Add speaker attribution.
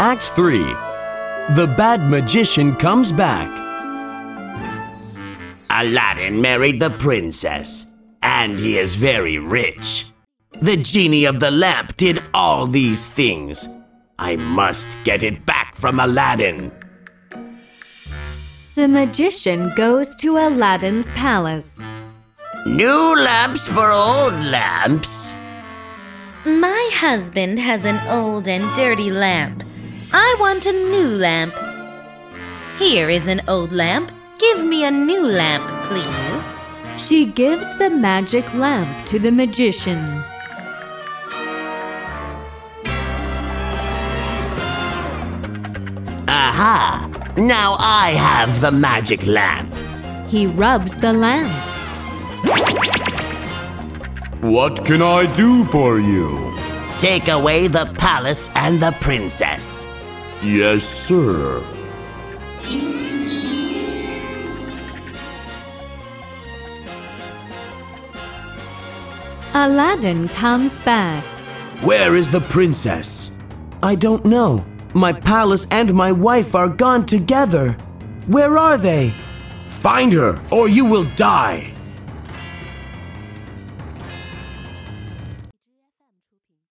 Speaker 1: Act 3 The Bad Magician Comes Back.
Speaker 2: Aladdin married the princess, and he is very rich. The genie of the lamp did all these things. I must get it back from Aladdin.
Speaker 3: The magician goes to Aladdin's palace.
Speaker 2: New lamps for old lamps.
Speaker 4: My husband has an old and dirty lamp. I want a new lamp. Here is an old lamp. Give me a new lamp, please.
Speaker 3: She gives the magic lamp to the magician.
Speaker 2: Aha! Now I have the magic lamp.
Speaker 3: He rubs the lamp.
Speaker 1: What can I do for you?
Speaker 2: Take away the palace and the princess.
Speaker 1: Yes, sir.
Speaker 3: Aladdin comes back.
Speaker 1: Where is the princess? I don't know. My palace and my wife are gone together. Where are they? Find her, or you will die.